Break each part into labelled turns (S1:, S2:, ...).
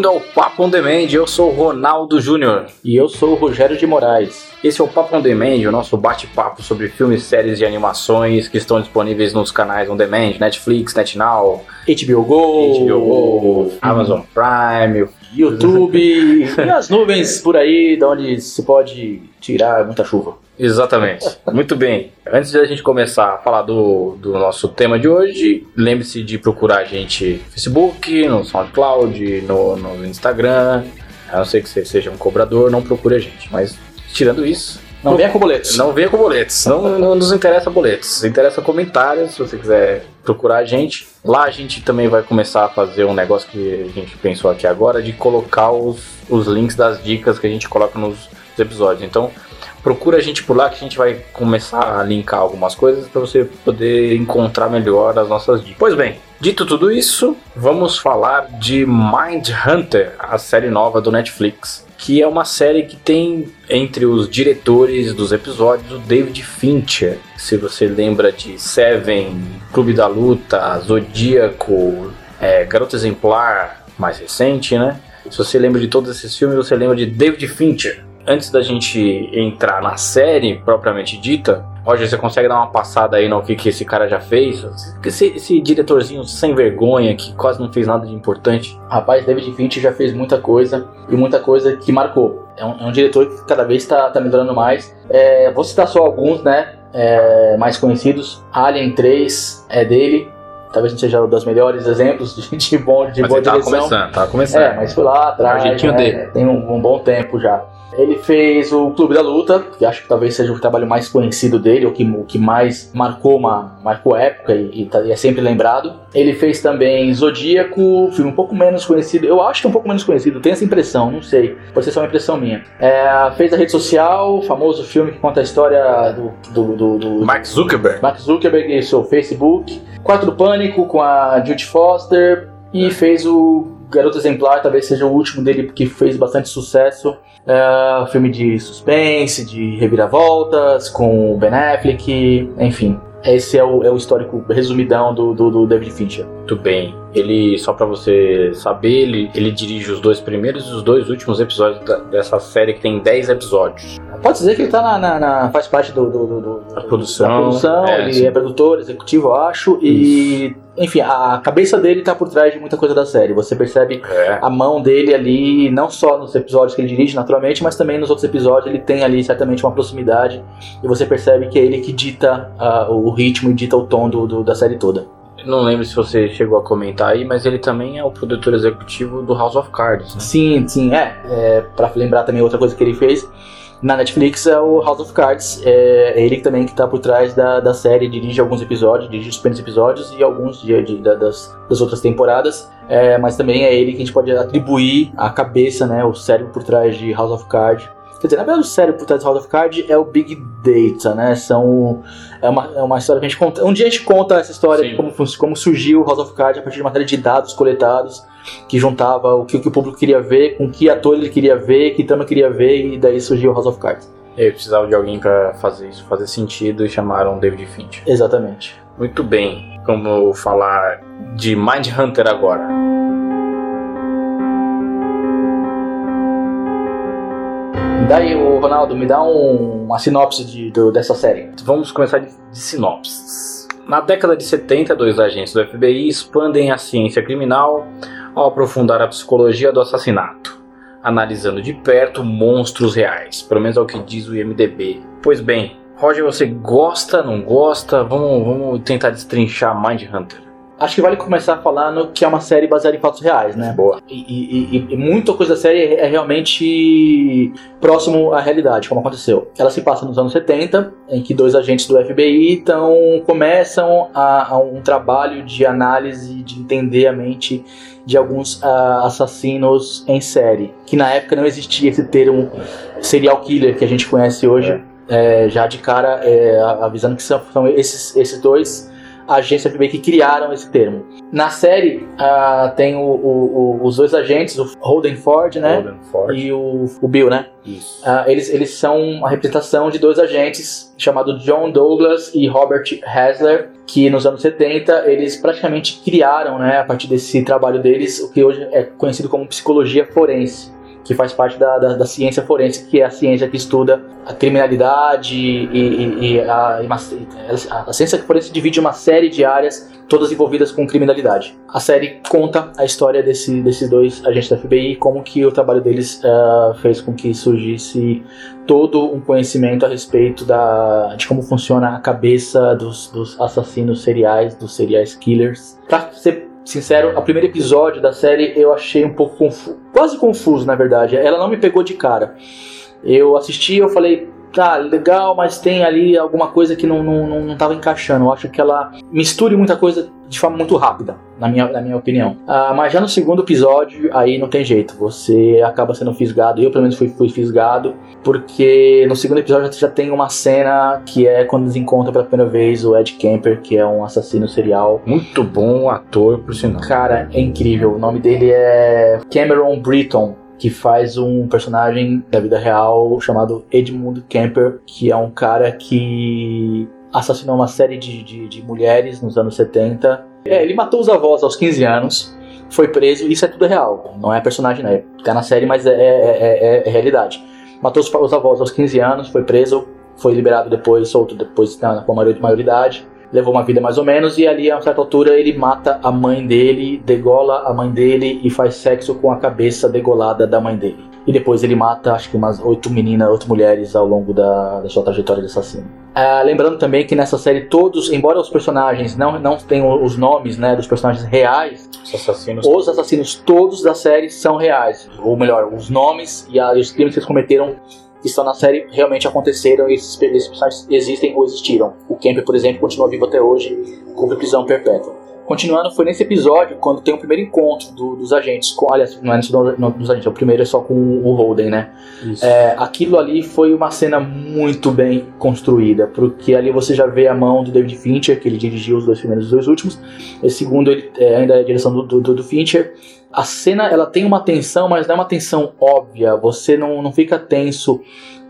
S1: Bem-vindo ao Papo on Demand, eu sou o Ronaldo Júnior.
S2: E eu sou o Rogério de Moraes.
S1: Esse é o Papo on Demand, o nosso bate-papo sobre filmes, séries e animações que estão disponíveis nos canais on demand, Netflix, NetNow,
S2: HBO Go,
S1: HBO Go, Amazon Prime,
S2: YouTube e as nuvens por aí, de onde se pode tirar muita chuva.
S1: Exatamente. Muito bem. Antes de a gente começar a falar do, do nosso tema de hoje, lembre-se de procurar a gente no Facebook, no SoundCloud, no, no Instagram. A não ser que você seja um cobrador, não procure a gente. Mas tirando isso.
S2: Não venha com boletos.
S1: Não venha com boletos. Não, não nos interessa boletos. Interessa comentários, se você quiser procurar a gente. Lá a gente também vai começar a fazer um negócio que a gente pensou aqui agora, de colocar os, os links das dicas que a gente coloca nos episódios. Então, procura a gente por lá que a gente vai começar a linkar algumas coisas para você poder encontrar melhor as nossas dicas. Pois bem, dito tudo isso, vamos falar de Mind Hunter, a série nova do Netflix, que é uma série que tem entre os diretores dos episódios o David Fincher. Se você lembra de Seven, Clube da Luta, Zodíaco, é, Garota Exemplar, mais recente, né? Se você lembra de todos esses filmes, você lembra de David Fincher antes da gente entrar na série propriamente dita, Roger, você consegue dar uma passada aí no que, que esse cara já fez? Esse, esse diretorzinho sem vergonha que quase não fez nada de importante.
S2: Rapaz, David Fincher já fez muita coisa e muita coisa que marcou. É um, é um diretor que cada vez está tá melhorando mais. É, vou citar só alguns, né? É, mais conhecidos. Alien 3 é dele. Talvez não seja um dos melhores exemplos de, de bom de
S1: mas
S2: boa
S1: ele tava
S2: direção.
S1: começando, tava começando.
S2: É, mas foi lá atrás.
S1: O jeitinho
S2: né?
S1: dele.
S2: Tem um, um bom tempo já. Ele fez o Clube da Luta, que acho que talvez seja o trabalho mais conhecido dele, o que, o que mais marcou uma marcou época e, e tá- e é sempre lembrado. Ele fez também Zodíaco, filme um pouco menos conhecido. Eu acho que é um pouco menos conhecido, tenho essa impressão, não sei. Pode ser só uma impressão minha. É, fez a Rede Social, o famoso filme que conta a história do, do, do, do
S1: Mark Zuckerberg.
S2: Mark Zuckerberg e seu Facebook. Quarto do Pânico com a Judy Foster. E fez o Garoto Exemplar, talvez seja o último dele que fez bastante sucesso. É, filme de suspense, de reviravoltas, com o Ben Affleck, enfim. Esse é o, é o histórico resumidão do, do, do David Fincher.
S1: Muito bem. Ele, só pra você saber, ele, ele dirige os dois primeiros e os dois últimos episódios da- dessa série que tem 10 episódios.
S2: Pode dizer que ele tá na, na- na- faz parte do, do, do- do-
S1: Da produção,
S2: da produção,
S1: é,
S2: ele
S1: sim.
S2: é produtor, executivo, eu acho, e enfim, a cabeça dele tá por trás de muita coisa da série. Você percebe
S1: É.
S2: a mão dele ali, não só nos episódios que ele dirige naturalmente, mas também nos outros episódios ele tem ali certamente uma proximidade e você percebe que é ele que dita ah, o ritmo e dita o tom do, do- da série toda.
S1: Não lembro se você chegou a comentar aí, mas ele também é o produtor executivo do House of Cards. Né?
S2: Sim, sim, é. é para lembrar também outra coisa que ele fez na Netflix é o House of Cards. É, é ele também que tá por trás da, da série, dirige alguns episódios, dirige os primeiros episódios e alguns de, de- da- das, das outras temporadas. É, mas também é ele que a gente pode atribuir a cabeça, né, o cérebro por trás de House of Cards. Quer dizer, na verdade, o cérebro por trás de House of Cards é o Big Data, né? São, é, uma, é uma história que a gente conta. Um dia a gente conta essa história
S1: Sim.
S2: de como, como surgiu o House of Cards a partir de uma série de dados coletados que juntava o que, o que o público queria ver, com que ator ele queria ver, que trama queria ver, e daí surgiu House of Cards.
S1: Ele precisava de alguém pra fazer isso fazer sentido e chamaram David Fincher.
S2: Exatamente.
S1: Muito bem. Vamos falar de Mind Hunter agora.
S2: Daí, o Ronaldo, me dá um- uma sinopse de, do- dessa série.
S1: Vamos começar de, de sinopses. Na década de 70, dois agentes do FBI expandem a ciência criminal ao aprofundar a psicologia do assassinato, analisando de perto monstros reais, pelo menos é o que diz o IMDB. Pois bem, Roger, você gosta, não gosta? Vamos, vamos tentar destrinchar Mind Hunter.
S2: Acho que vale começar falando que é uma série baseada em fatos reais, né?
S1: Boa.
S2: E, e- e- muita coisa da série é realmente próximo à realidade, como aconteceu. Ela se passa nos anos 70, em que dois agentes do FBI então, começam a, a um trabalho de análise, de entender a mente de alguns ah, assassinos em série. Que na época não existia esse termo serial killer que a gente conhece hoje. É, já de cara, é, avisando que são, são esses, esses dois agência FBI que criaram esse termo. Na série uh, tem o, o, o, os dois agentes, o Holden Ford, né?
S1: Holden Ford.
S2: E o, o Bill, né?
S1: Isso.
S2: Uh, eles, eles são a representação de dois agentes chamados John Douglas e Robert Hasler, que nos anos 70 eles praticamente criaram, né, a partir desse trabalho deles, o que hoje é conhecido como psicologia forense que faz parte da, da, da, ciência forense, que é a ciência que estuda a criminalidade e, e, e a, a, ciência forense divide uma série de áreas, todas envolvidas com criminalidade. A série conta a história desse, desses dois agentes da FBI, como que o trabalho deles uh, fez com que surgisse todo um conhecimento a respeito da, de como funciona a cabeça dos, dos assassinos seriais, dos serial killers. Pra ser sincero, o primeiro episódio da série eu achei um pouco confuso, quase confuso na verdade. Ela não me pegou de cara. Eu assisti, eu falei, tá, legal, mas tem ali alguma coisa que não, não, não, tava encaixando. Eu acho que ela misture muita coisa de forma muito rápida, na minha, na minha opinião. Ah, mas já no segundo episódio, aí não tem jeito. Você acaba sendo fisgado. Eu, pelo menos, fui, fui fisgado. Porque no segundo episódio já tem uma cena que é quando eles encontram pela primeira vez o Ed Kemper, que é um assassino serial.
S1: Muito bom ator, por sinal.
S2: Cara, é incrível. O nome dele é Cameron Britton que faz um personagem da vida real chamado Edmund Kemper, que é um cara que assassinou uma série de, de, de mulheres nos anos 70. É, ele matou os avós aos 15 anos, foi preso, isso é tudo real, não é personagem, né? Tá na série, mas é, é, é, é realidade. Matou os, os, avós aos 15 anos, foi preso, foi liberado depois, solto depois na, com a maioridade levou uma vida mais ou menos, e ali a certa altura ele mata a mãe dele, degola a mãe dele e faz sexo com a cabeça degolada da mãe dele. E depois ele mata, acho que umas oito meninas, oito mulheres ao longo da, da sua trajetória de assassino. Ah, lembrando também que nessa série todos, embora os personagens não, não tenham os nomes né, dos personagens reais,
S1: os assassinos.
S2: os assassinos todos da série são reais. Ou melhor, os nomes e, a, e os crimes que eles cometeram que estão na série realmente aconteceram e esses, personagens existem ou existiram. O Kemper, por exemplo, continua vivo até hoje, cumpre prisão perpétua. Continuando, foi nesse episódio quando tem o primeiro encontro do, dos agentes. Com, aliás, não é no, dos agentes, o primeiro é só com o Holden, né? É, aquilo ali foi uma cena muito bem construída, porque ali você já vê a mão do David Fincher, que ele dirigiu os dois primeiros e os dois últimos. Esse segundo ele, é, ainda é a direção do, do, do Fincher. A cena ela tem uma tensão, mas não é uma tensão óbvia. Você não, não fica tenso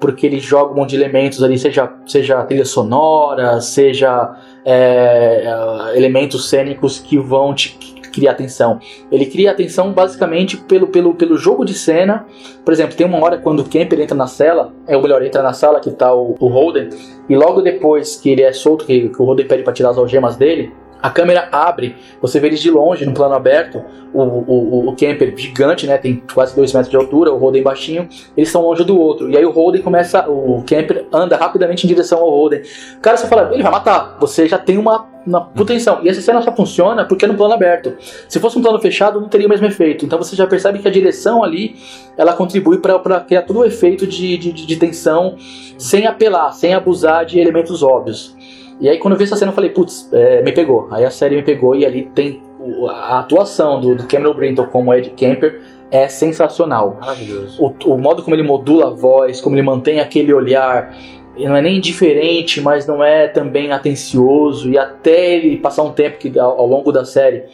S2: porque eles jogam um monte de elementos ali, seja, seja trilha sonora, seja é, elementos cênicos que vão te criar atenção. Ele cria atenção basicamente pelo, pelo, pelo jogo de cena. Por exemplo, tem uma hora quando o Kemper entra na cela, é o melhor, entra na sala que tá o, o Holden, e logo depois que ele é solto, que, que o Holden pede para tirar as algemas dele, a câmera abre, você vê eles de longe, no plano aberto, o, o, o camper gigante, né, tem quase 2 metros de altura, o Holden baixinho, eles estão longe do outro. E aí o Holden começa, o camper anda rapidamente em direção ao Holden. O cara só fala, ele vai matar, você já tem uma, uma proteção. E essa cena só funciona porque é no plano aberto. Se fosse um plano fechado, não teria o mesmo efeito. Então você já percebe que a direção ali, ela contribui para criar todo o efeito de, de, de tensão, sem apelar, sem abusar de elementos óbvios. E aí quando eu vi essa cena eu falei, putz, é, me pegou. Aí a série me pegou e ali tem a atuação do, do Cameron Brinton como Ed Kemper é sensacional.
S1: Maravilhoso.
S2: O, o modo como ele modula a voz, como ele mantém aquele olhar, não é nem indiferente, mas não é também atencioso. E até ele passar um tempo que ao, ao longo da série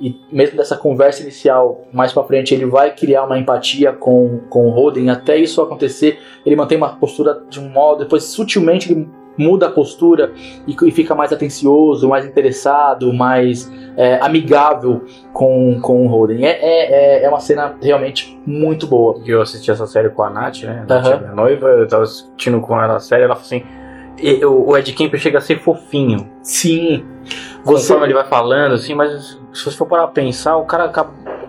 S2: e mesmo dessa conversa inicial, mais para frente, ele vai criar uma empatia com, com o Roden. Até isso acontecer, ele mantém uma postura de um modo, depois sutilmente ele muda a postura e, e fica mais atencioso, mais interessado, mais é, amigável com, com o Holden. É, é, é, é uma cena realmente muito boa.
S1: Eu assisti essa série com a Nath, né? A Nath uhum. minha noiva, eu tava assistindo com ela a série, ela falou assim. O Ed Kemper chega a ser fofinho.
S2: Sim.
S1: Você... Conforme ele vai falando, assim, mas se você for parar pra pensar, o cara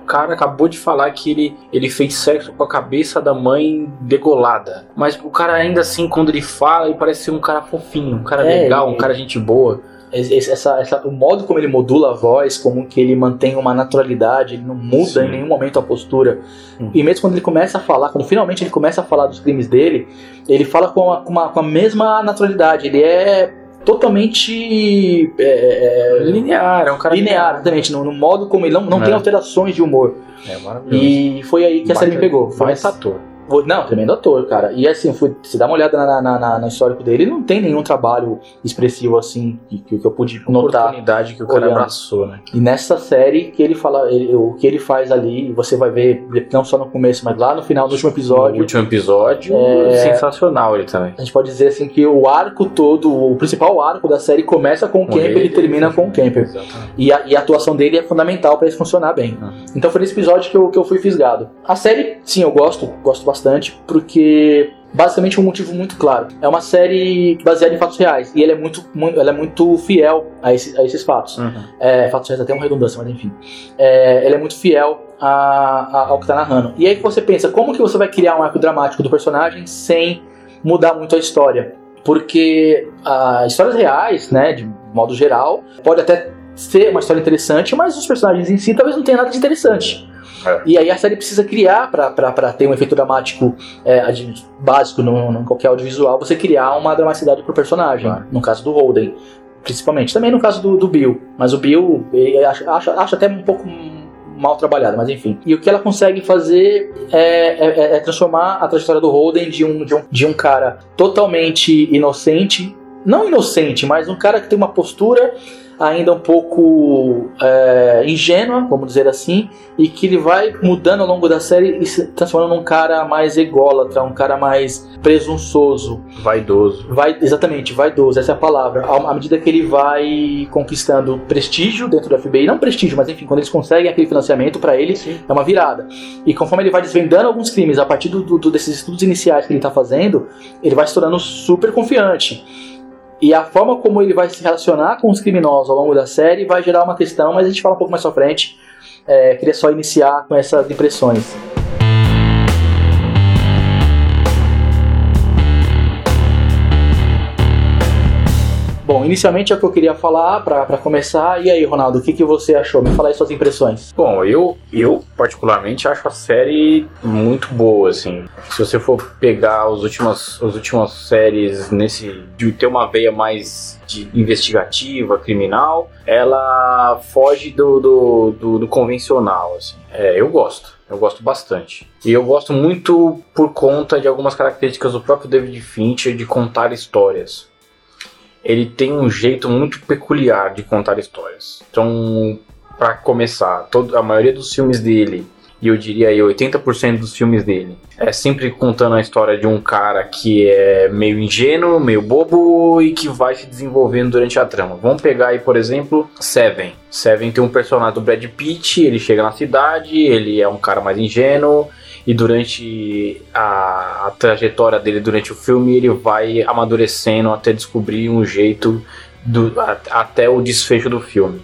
S1: cara acabou de falar que ele, ele fez sexo com a cabeça da mãe degolada. Mas o cara ainda assim, quando ele fala, ele parece ser um cara fofinho, um cara é, legal, um cara gente boa.
S2: Essa, essa, o modo como ele modula a voz, como que ele mantém uma naturalidade, ele não muda Sim. em nenhum momento a postura. Hum. E mesmo quando ele começa a falar, quando finalmente ele começa a falar dos crimes dele, ele fala com, a, com, uma, com a mesma naturalidade. Ele é totalmente é,
S1: é, linear, é um cara
S2: linear, exatamente, no, no, modo como ele não, não é. tem alterações de humor.
S1: É maravilhoso.
S2: E foi aí que a série me pegou. Foi
S1: mais ator.
S2: Não, tremendo ator, cara. E assim, fui, se dá uma olhada na, na, na, no histórico dele, não tem nenhum trabalho expressivo assim que, que eu pude notar.
S1: Oportunidade que o cara
S2: olhando.
S1: abraçou, né?
S2: E nessa série que ele fala, ele- o que ele faz ali, você vai ver não só no começo, mas lá no final do último episódio.
S1: último episódio,
S2: É.
S1: sensacional ele também.
S2: A gente pode dizer assim que o arco todo, o principal arco da série começa com o
S1: Com
S2: Kemper
S1: ele.
S2: e termina com o Kemper.
S1: Exatamente.
S2: E a, e a atuação dele é fundamental pra isso funcionar bem.
S1: Uhum.
S2: Então foi nesse episódio que eu, que eu fui fisgado. A série, sim, eu gosto, gosto bastante, porque basicamente um motivo muito claro. É uma série baseada em fatos reais e ela é muito, muito, ela é muito fiel a, esse- a esses fatos.
S1: Uhum.
S2: É, fatos reais até uma redundância, mas enfim. É, ela é muito fiel a- a- ao que tá narrando. E aí você pensa, como que você vai criar um arco dramático do personagem sem mudar muito a história? Porque as histórias reais, né, de modo geral, pode até ser uma história interessante, mas os personagens em si talvez não tenham nada de interessante.
S1: É.
S2: E aí a série precisa criar, pra ter um efeito dramático é, básico no qualquer audiovisual, você criar uma dramaticidade pro personagem.
S1: Claro.
S2: No caso do Holden, principalmente. Também no caso do, do Bill. Mas o Bill, acho, acho até um pouco mal trabalhado, mas enfim. E o que ela consegue fazer é, é- é transformar a trajetória do Holden de um, de, um, de um cara totalmente inocente. Não inocente, mas um cara que tem uma postura ainda um pouco é, ingênua, vamos dizer assim, e que ele vai mudando ao longo da série e se transformando num cara mais ególatra, um cara mais presunçoso.
S1: Vaidoso.
S2: Vai, exatamente, vaidoso, essa é a palavra. À medida que ele vai conquistando prestígio dentro do FBI, não prestígio, mas enfim, quando eles conseguem aquele financiamento pra ele, é uma virada. E conforme ele vai desvendando alguns crimes a partir do, do- desses estudos iniciais que ele tá fazendo, ele vai se tornando super confiante. E a forma como ele vai se relacionar com os criminosos ao longo da série vai gerar uma questão, mas a gente fala um pouco mais pra frente. É, queria só iniciar com essas impressões. Bom, inicialmente é o que eu queria falar pra começar. E aí, Ronaldo, o que, que você achou? Me fala aí suas impressões.
S1: Bom, eu, eu particularmente acho a série muito boa, assim. Se você for pegar as últimas, as últimas séries nesse. de ter uma veia mais de investigativa, criminal, ela foge do, do, do, do convencional, assim. É, eu gosto. Eu gosto bastante. E eu gosto muito por conta de algumas características do próprio David Fincher de contar histórias. Ele tem um jeito muito peculiar de contar histórias. Então, Pra começar, todo, a maioria dos filmes dele, e eu diria aí 80% dos filmes dele, é sempre contando a história de um cara que é meio ingênuo, meio bobo e que vai se desenvolvendo durante a trama. Vamos pegar aí, por exemplo, Seven. Seven tem um personagem do Brad Pitt, ele chega na cidade, ele é um cara mais ingênuo, e durante a, a trajetória dele durante o filme ele vai amadurecendo até descobrir um jeito do, a- até o desfecho do filme.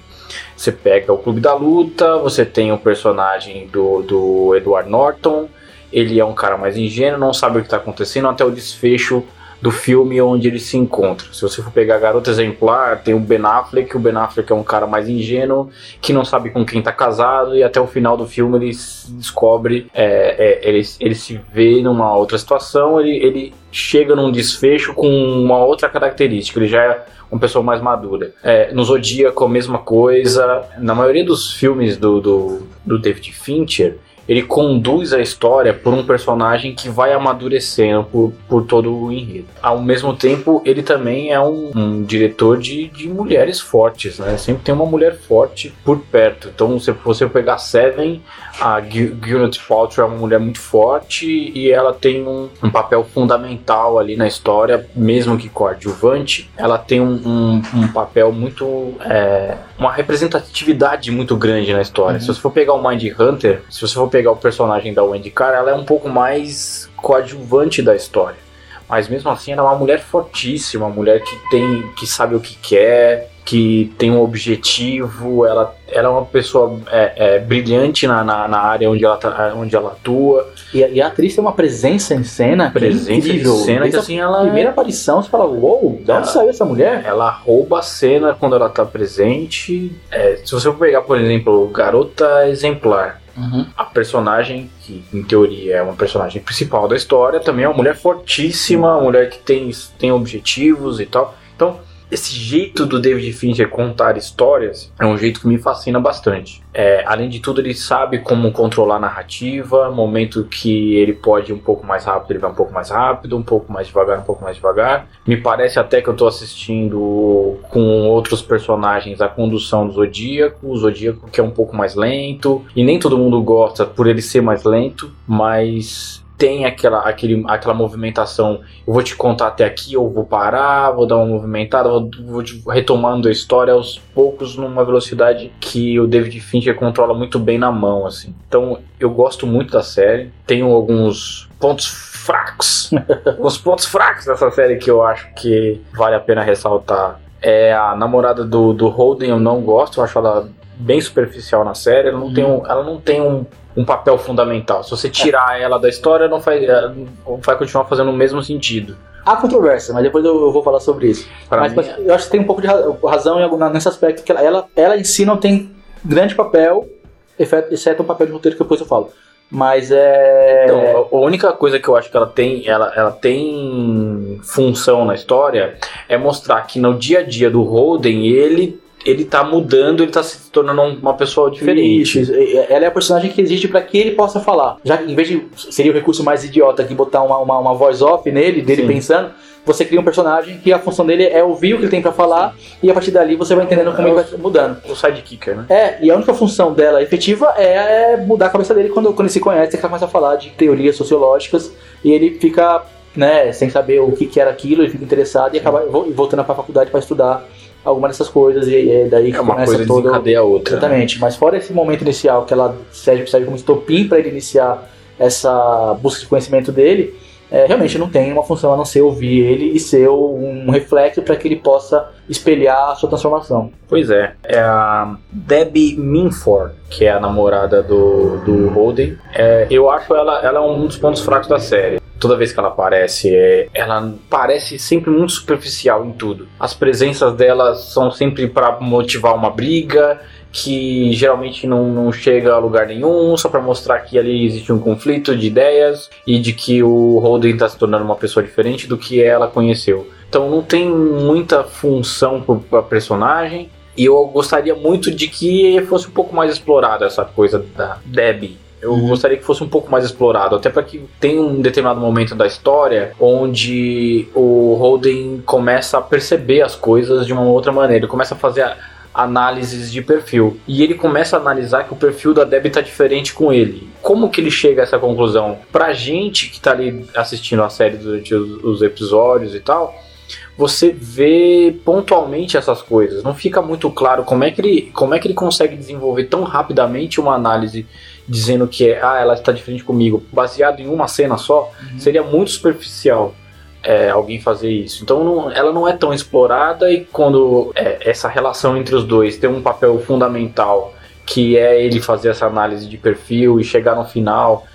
S1: Você pega o Clube da Luta, você tem o personagem do, do Edward Norton, ele é um cara mais ingênuo, não sabe o que está acontecendo até o desfecho do filme onde ele se encontra. Se você for pegar Garota Exemplar, tem o Ben Affleck, o Ben Affleck é um cara mais ingênuo, que não sabe com quem tá casado, e até o final do filme ele se descobre, é, é, ele, ele se vê numa outra situação, ele, ele chega num desfecho com uma outra característica, ele já é uma pessoa mais madura. É, no Zodíaco, a mesma coisa. Na maioria dos filmes do, do, do David Fincher, ele conduz a história por um personagem que vai amadurecendo por, por todo o enredo. Ao mesmo tempo, ele também é um, um diretor de, de mulheres fortes, né? Sempre tem uma mulher forte por perto. Então, se você pegar Seven, a Gwyneth Paltrow é uma mulher muito forte e ela tem um, um papel fundamental ali na história, mesmo que coadjuvante. Ela tem um, um, um papel muito... é, uma representatividade muito grande na história.
S2: Uhum.
S1: Se você for pegar o Mind Hunter, se você for pegar o personagem da Wendy Carr, ela é um pouco mais coadjuvante da história. Mas mesmo assim, ela é uma mulher fortíssima, uma mulher que tem, que sabe o que quer, que tem um objetivo. Ela, ela é uma pessoa é, é, brilhante na, na, na área onde ela, tá- onde ela atua.
S2: E a, e a atriz tem uma presença em cena é
S1: Presença
S2: incrível.
S1: de cena que
S2: Desde
S1: assim ela
S2: primeira aparição, você fala, uou, de onde saiu essa mulher?
S1: ela rouba a cena quando ela tá presente. É, se você for pegar, por exemplo, Garota Exemplar,
S2: Uhum.
S1: a personagem, que em teoria é uma personagem principal da história, também é uma mulher fortíssima, uma mulher que tem, tem objetivos e tal. Então, esse jeito do David Fincher contar histórias é um jeito que me fascina bastante. É, além de tudo, ele sabe como controlar a narrativa, momento que ele pode ir um pouco mais rápido, ele vai um pouco mais rápido, um pouco mais devagar, um pouco mais devagar. Me parece até que eu estou assistindo com outros personagens a condução do Zodíaco, o Zodíaco que é um pouco mais lento, e nem todo mundo gosta por ele ser mais lento, mas tem aquela, aquele, aquela movimentação. Eu vou te contar até aqui, eu vou parar, vou dar uma movimentada, vou, vou retomando a história aos poucos numa velocidade que o David Fincher controla muito bem na mão, assim. Então eu gosto muito da série. Tenho alguns pontos fracos, os pontos fracos dessa série que eu acho que vale a pena ressaltar. É a namorada do, do Holden, eu não gosto, eu acho ela bem superficial na série. Ela não hum. tem, um, ela não tem um, um papel fundamental. Se você tirar é. ela da história, não vai, é, vai continuar fazendo o mesmo sentido.
S2: Há controvérsia, mas depois eu, vou falar sobre isso. Mas, mas, eu acho que tem um pouco de razão nesse aspecto, que ela, ela, ela em si não tem grande papel, exceto o papel de roteiro que depois eu falo. Mas é.
S1: Então, a única coisa que eu acho que ela tem, ela, ela tem função na história é mostrar que no dia a dia do Holden ele ele tá mudando, ele tá se tornando uma pessoa diferente.
S2: Isso, ela é a personagem que existe para que ele possa falar. Já em vez de seria o recurso mais idiota que botar uma, uma, uma voz off nele, dele Sim. pensando, você cria um personagem que a função dele é ouvir o que ele tem para falar e a partir dali você vai entendendo como é ele vai mudando.
S1: O sidekicker, né?
S2: É, e a única função dela efetiva é mudar a cabeça dele quando, quando ele se conhece, ele começa a falar de teorias sociológicas e ele fica, né, sem saber o que, que era aquilo, ele fica interessado e acaba voltando para a faculdade para estudar alguma dessas coisas e, e daí
S1: é uma coisa todo... a outra.
S2: Exatamente. Né? Mas fora esse momento inicial que ela serve, serve como estopim para ele iniciar essa busca de conhecimento dele, é, realmente não tem uma função a não ser ouvir ele e ser um reflexo para que ele possa espelhar a sua transformação.
S1: Pois é, é a Debbie Minford, que é a namorada do, do Holden. É, eu acho ela, ela é um dos pontos fracos da série toda vez que ela aparece, é, ela parece sempre muito superficial em tudo. As presenças dela são sempre para motivar uma briga, que geralmente não, não chega a lugar nenhum, só para mostrar que ali existe um conflito de ideias e de que o Holden está se tornando uma pessoa diferente do que ela conheceu. Então não tem muita função para personagem. E eu gostaria muito de que fosse um pouco mais explorada essa coisa da Debbie eu uhum. gostaria que fosse um pouco mais explorado, até para que tenha um determinado momento da história onde o Holden começa a perceber as coisas de uma outra maneira, ele começa a fazer a, análises de perfil. E ele começa a analisar que o perfil da Debbie tá diferente com ele. Como que ele chega a essa conclusão? Pra gente que tá ali assistindo a série durante os, os episódios e tal, você vê pontualmente essas coisas. Não fica muito claro como é que ele, como é que ele consegue desenvolver tão rapidamente uma análise dizendo que é, ah, ela está diferente comigo, baseado em uma cena só, uhum. seria muito superficial. É, alguém fazer isso. Então não, ela não é tão explorada e quando é, essa relação entre os dois tem um papel fundamental que é ele fazer essa análise de perfil e chegar no final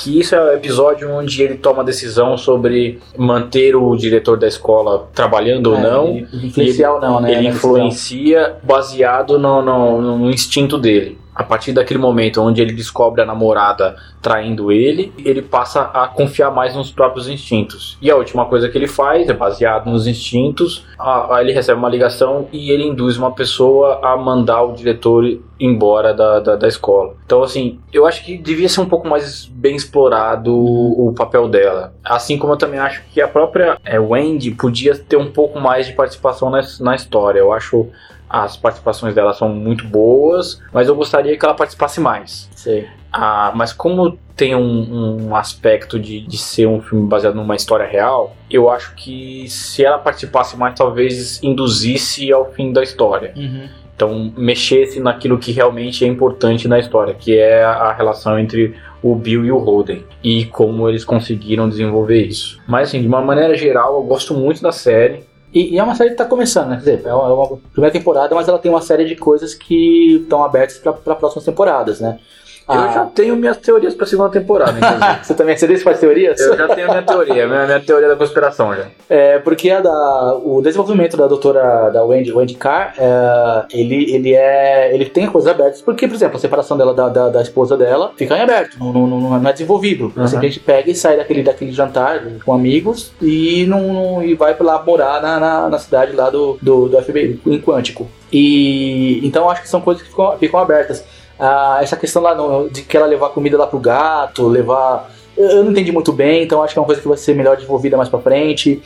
S1: que isso é o episódio onde ele toma a decisão sobre manter o diretor da escola trabalhando é, ou não.
S2: Influenciar ou não, né?
S1: Ele influencia baseado no, no, no instinto dele a partir daquele momento onde ele descobre a namorada traindo ele, ele passa a confiar mais nos próprios instintos. E a última coisa que ele faz é baseado nos instintos. A, a ele recebe uma ligação e ele induz uma pessoa a mandar o diretor embora da, da, da, escola. Então, assim, eu acho que devia ser um pouco mais bem explorado o, o papel dela. Assim como eu também acho que a própria é, Wendy podia ter um pouco mais de participação na, na história. Eu acho as participações dela são muito boas, mas eu gostaria que ela participasse mais.
S2: Sim.
S1: Ah, mas como tem um, um aspecto de, de ser um filme baseado numa história real, eu acho que se ela participasse mais, talvez induzisse ao fim da história.
S2: Uhum.
S1: Então, mexesse naquilo que realmente é importante na história, que é a relação entre o Bill e o Holden e como eles conseguiram desenvolver isso. Mas, assim, de uma maneira geral, eu gosto muito da série.
S2: E, e, é uma série que está começando, né? Quer dizer, é uma, é uma, primeira temporada, mas ela tem uma série de coisas que estão abertas para próximas temporadas, né?
S1: Eu já tenho minhas teorias pra segunda temporada, inclusive.
S2: Você também você faz teorias?
S1: eu já tenho minha teoria, minha, minha teoria da conspiração já.
S2: É, porque a da, o desenvolvimento da doutora da Wendy, Wendy Carr, é, ele, ele é. ele tem coisas abertas, porque, por exemplo, a separação dela da, da, da esposa dela fica em aberto, não, não, não, não é desenvolvido.
S1: Uhum.
S2: Simplesmente pega e sai daquele, daquele jantar com amigos e, não, não- e vai lá morar na, na, na cidade lá do, do, do FBI, em Quântico. E então acho que são coisas que ficam, ficam abertas. Ah, essa questão lá no- de que ela levar comida lá pro gato, levar. Eu eu não entendi muito bem, então acho que é uma coisa que vai ser melhor desenvolvida mais pra frente.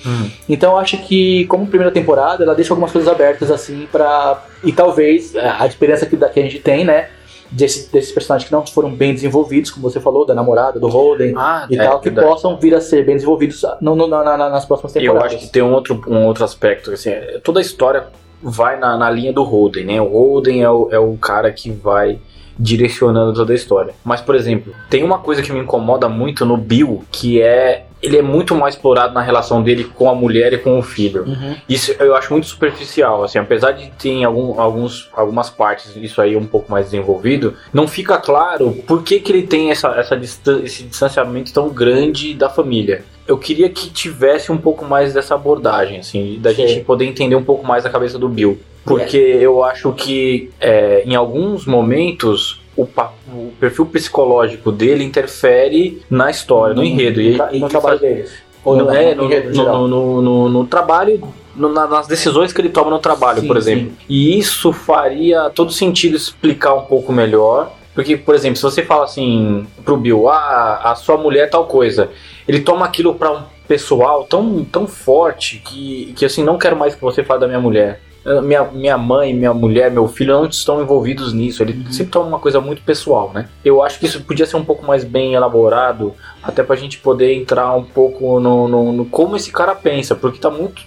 S2: Então eu acho que, como primeira temporada, ela deixa algumas coisas abertas assim pra. E talvez a a experiência que, da- que a gente tem, né? Desse, desses personagens que não foram bem desenvolvidos, como você falou, da namorada, do Holden
S1: Ah,
S2: e tal, que possam vir a ser bem desenvolvidos no, no- na- na- nas próximas
S1: Eu
S2: temporadas.
S1: acho que tem um outro, um outro aspecto, assim, é, toda a história vai na, na linha do Holden, né? O Holden é o, é o cara que vai direcionando toda a história. Mas, por exemplo, tem uma coisa que me incomoda muito no Bill, que é ele é muito mais explorado na relação dele com a mulher e com o filho.
S2: Uhum.
S1: Isso eu acho muito superficial, assim, apesar de ter em algum, alguns, algumas partes isso aí um pouco mais desenvolvido, não fica claro por que, que ele tem essa, essa distan esse distanciamento tão grande da família. Eu queria que tivesse um pouco mais dessa abordagem, assim, da
S2: Sim.
S1: gente poder entender um pouco mais a cabeça do Bill. Porque eu acho que é, em alguns momentos o, o perfil psicológico dele interfere na história, no enredo. E,
S2: Tra-
S1: e
S2: no
S1: que
S2: trabalho
S1: faz-
S2: deles. Ou
S1: no,
S2: no,
S1: é,
S2: no
S1: no,
S2: enredo
S1: no- no- no- no trabalho, no- na- nas decisões que ele toma no trabalho,
S2: Sim,
S1: por exemplo. E isso faria todo sentido explicar um pouco melhor. Porque, por exemplo, se você fala assim pro Bill, ah, a sua mulher é tal coisa, ele toma aquilo pra um pessoal tão, tão forte que, que assim, não quero mais que você fale da minha mulher. Ah, Minha, minha mãe, minha mulher, meu filho não estão envolvidos nisso. Ele
S2: Uhum.
S1: sempre toma uma coisa muito pessoal, né? Eu acho que isso podia ser um pouco mais bem elaborado até pra gente poder entrar um pouco no, no- no como esse cara pensa, porque tá muito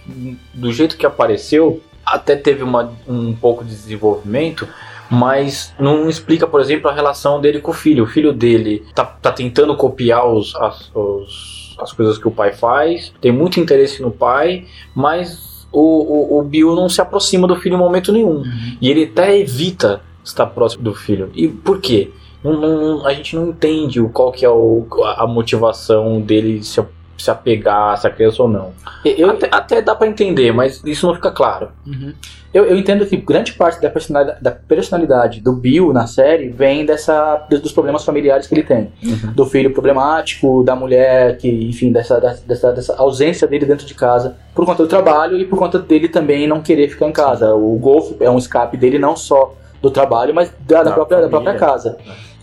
S1: do jeito que apareceu, até teve uma, um pouco de desenvolvimento, mas não explica, por exemplo, a relação dele com o filho. O filho dele tá, tá tentando copiar os, as, os- as coisas que o pai faz, tem muito interesse no pai, mas o, o, o Bill não se aproxima do filho em momento nenhum.
S2: Uhum.
S1: E ele até evita estar próximo do filho. E por quê? Não- não- a gente não entende o, qual que é o, a motivação dele se, a- se apegar a essa criança ou não.
S2: Eu,
S1: até, até dá pra entender, mas isso não fica claro.
S2: Uhum. Eu, eu entendo que grande parte da personalidade, da personalidade do Bill na série vem dessa, dos problemas familiares que ele tem. Do filho problemático, da mulher, que, enfim, dessa, dessa, dessa ausência dele dentro de casa por conta do trabalho e por conta dele também não querer ficar em casa. O golfe é um escape dele não só do trabalho, mas da, da própria, da própria casa.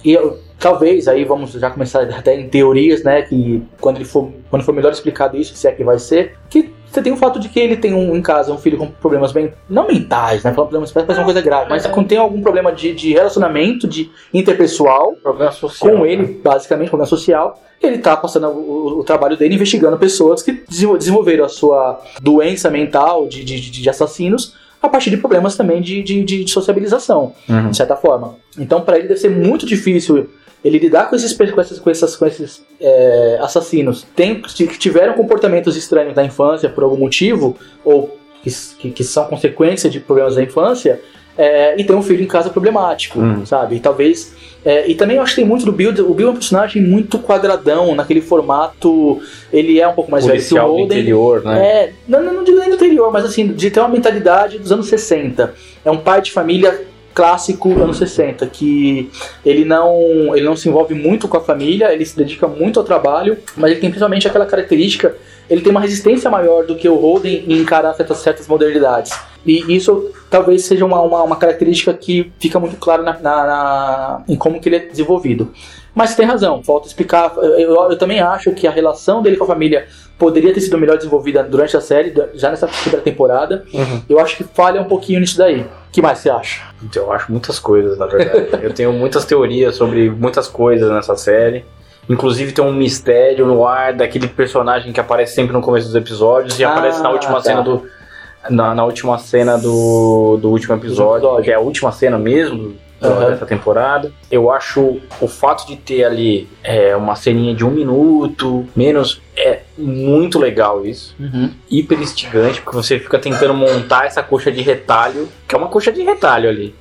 S2: E eu- talvez aí vamos já começar até em teorias, né? Que quando ele for, quando for melhor explicado isso, se é que vai ser, que você tem o fato de que ele tem um, em casa um filho com problemas bem. não mentais, né? Falando problemas parece uma coisa grave, mas quando tem algum problema de, de relacionamento, de interpessoal,
S1: Problema social.
S2: com
S1: né?
S2: ele, basicamente, problema social, ele tá passando o, o- trabalho dele investigando pessoas que desenvol- desenvolveram a sua doença mental de, de, de- de assassinos a partir de problemas também de, de, de sociabilização
S1: Uhum.
S2: de certa forma. Então, para ele deve ser muito difícil ele lidar com esses, com essas, com essas, com esses é, assassinos tem, que tiveram comportamentos estranhos na infância por algum motivo, ou que, que, são consequência de problemas da infância, é, e tem um filho em casa problemático,
S1: Hum.
S2: sabe? E talvez. é, e também eu acho que tem muito do Bill. O Bill é um personagem muito quadradão, naquele formato. Ele é um pouco mais velho que o
S1: Policial
S2: Holden.
S1: interior, né?
S2: É, não, não, não digo nem do interior, mas assim, de ter uma mentalidade dos anos 60. É um pai de família clássico anos 60, que ele não, ele não se envolve muito com a família, ele se dedica muito ao trabalho, mas ele tem principalmente aquela característica, ele tem uma resistência maior do que o Holden em encarar certas, certas modernidades. E isso talvez seja uma, uma, uma característica que fica muito claro na, na- na- em como que ele é desenvolvido. Mas você tem razão, falta explicar. Eu, eu- eu também acho que a relação dele com a família poderia ter sido melhor desenvolvida durante a série, já nessa primeira temporada.
S1: Uhum.
S2: Eu acho que falha um pouquinho nisso daí. O que mais você acha?
S1: Então, eu acho muitas coisas, na verdade. eu tenho muitas teorias sobre muitas coisas nessa série. Inclusive tem um mistério no ar daquele personagem que aparece sempre no começo dos episódios e
S2: Ah,
S1: aparece na última
S2: tá.
S1: cena do. Na, na última cena do, do último episódio,
S2: episódio.
S1: que é a última cena mesmo
S2: Aham.
S1: dessa temporada. Eu acho o fato de ter ali é, uma ceninha de um minuto, menos, é muito legal isso hiper instigante, porque você fica tentando montar essa coxa de retalho, que é uma coxa de retalho ali.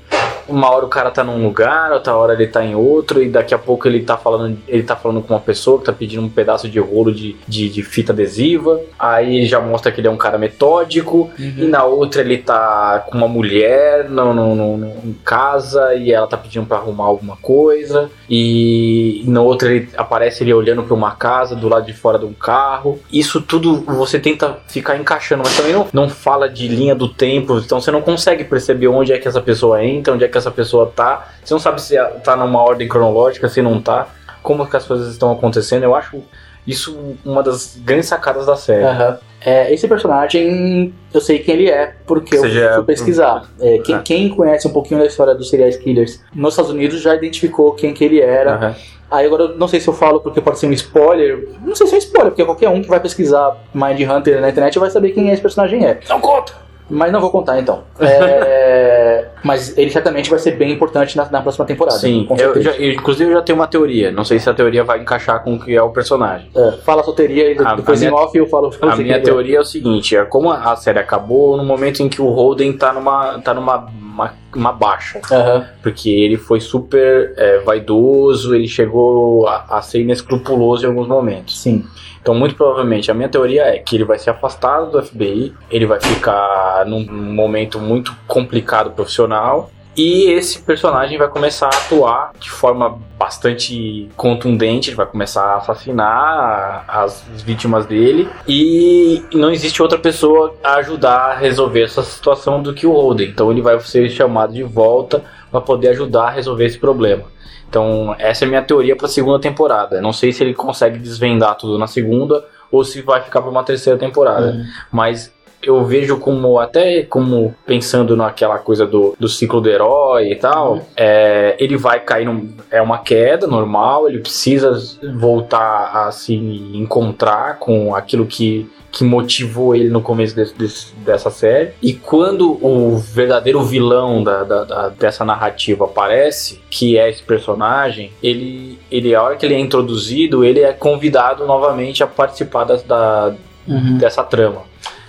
S1: Uma hora o cara tá num lugar, outra hora ele tá em outro, e daqui a pouco ele tá falando, ele tá falando com uma pessoa que tá pedindo um pedaço de rolo de, de, de fita adesiva. Aí já mostra que ele é um cara metódico,
S2: Uhum.
S1: e na outra ele tá com uma mulher no, no, no- no- em casa e ela tá pedindo pra arrumar alguma coisa. E na outra ele aparece ele olhando pra uma casa do lado de fora de um carro. Isso tudo você tenta ficar encaixando, mas também não, não fala de linha do tempo, então você não consegue perceber onde é que essa pessoa entra, onde é que essa pessoa tá. Você não sabe se tá numa ordem cronológica, se não tá, como que as coisas estão acontecendo. Eu acho isso uma das grandes sacadas da série.
S2: Aham. É, esse personagem, eu sei quem ele é, porque
S1: Você
S2: eu fui pesquisar. É, quem,
S1: Ah.
S2: quem conhece um pouquinho da história dos serial killers nos Estados Unidos já identificou quem que ele era.
S1: Aham.
S2: Aí agora eu não sei se eu falo porque pode ser um spoiler. Não sei se é um spoiler, porque qualquer um que vai pesquisar Mind Hunter na internet vai saber quem esse personagem é.
S1: Não conta!
S2: Mas não vou contar então. É, mas ele certamente vai ser bem importante na, na próxima temporada.
S1: Sim,
S2: com
S1: eu, já, eu, inclusive eu já tenho uma teoria. Não sei se a teoria vai encaixar com o que é o personagem.
S2: É, fala a sua teoria e depois em off eu falo.
S1: A minha
S2: é.
S1: teoria é o seguinte: é como a série acabou no momento em que o Holden tá numa, tá numa uma, uma baixa.
S2: Aham.
S1: Porque ele foi super é, vaidoso, ele chegou a, a ser inescrupuloso em alguns momentos.
S2: Sim.
S1: Então, muito provavelmente, a minha teoria é que ele vai ser afastado do FBI, ele vai ficar num momento muito complicado profissional. E esse personagem vai começar a atuar de forma bastante contundente, ele vai começar a assassinar as vítimas dele. E não existe outra pessoa a ajudar a resolver essa situação do que o Holden. Então ele vai ser chamado de volta para poder ajudar a resolver esse problema. Então, essa é a minha teoria para a segunda temporada. Não sei se ele consegue desvendar tudo na segunda ou se vai ficar para uma terceira temporada.
S2: Uhum.
S1: Mas eu vejo como, até como pensando naquela coisa do, do ciclo do herói e tal,
S2: Uhum.
S1: é, ele vai cair num. É uma queda normal, ele precisa voltar a se encontrar com aquilo que. Que motivou ele no começo desse- desse- dessa série. E quando o verdadeiro vilão da, da- da- dessa narrativa aparece, que é esse personagem, ele, ele, a hora que ele é introduzido, ele é convidado novamente a participar da,
S2: Uhum.
S1: dessa trama.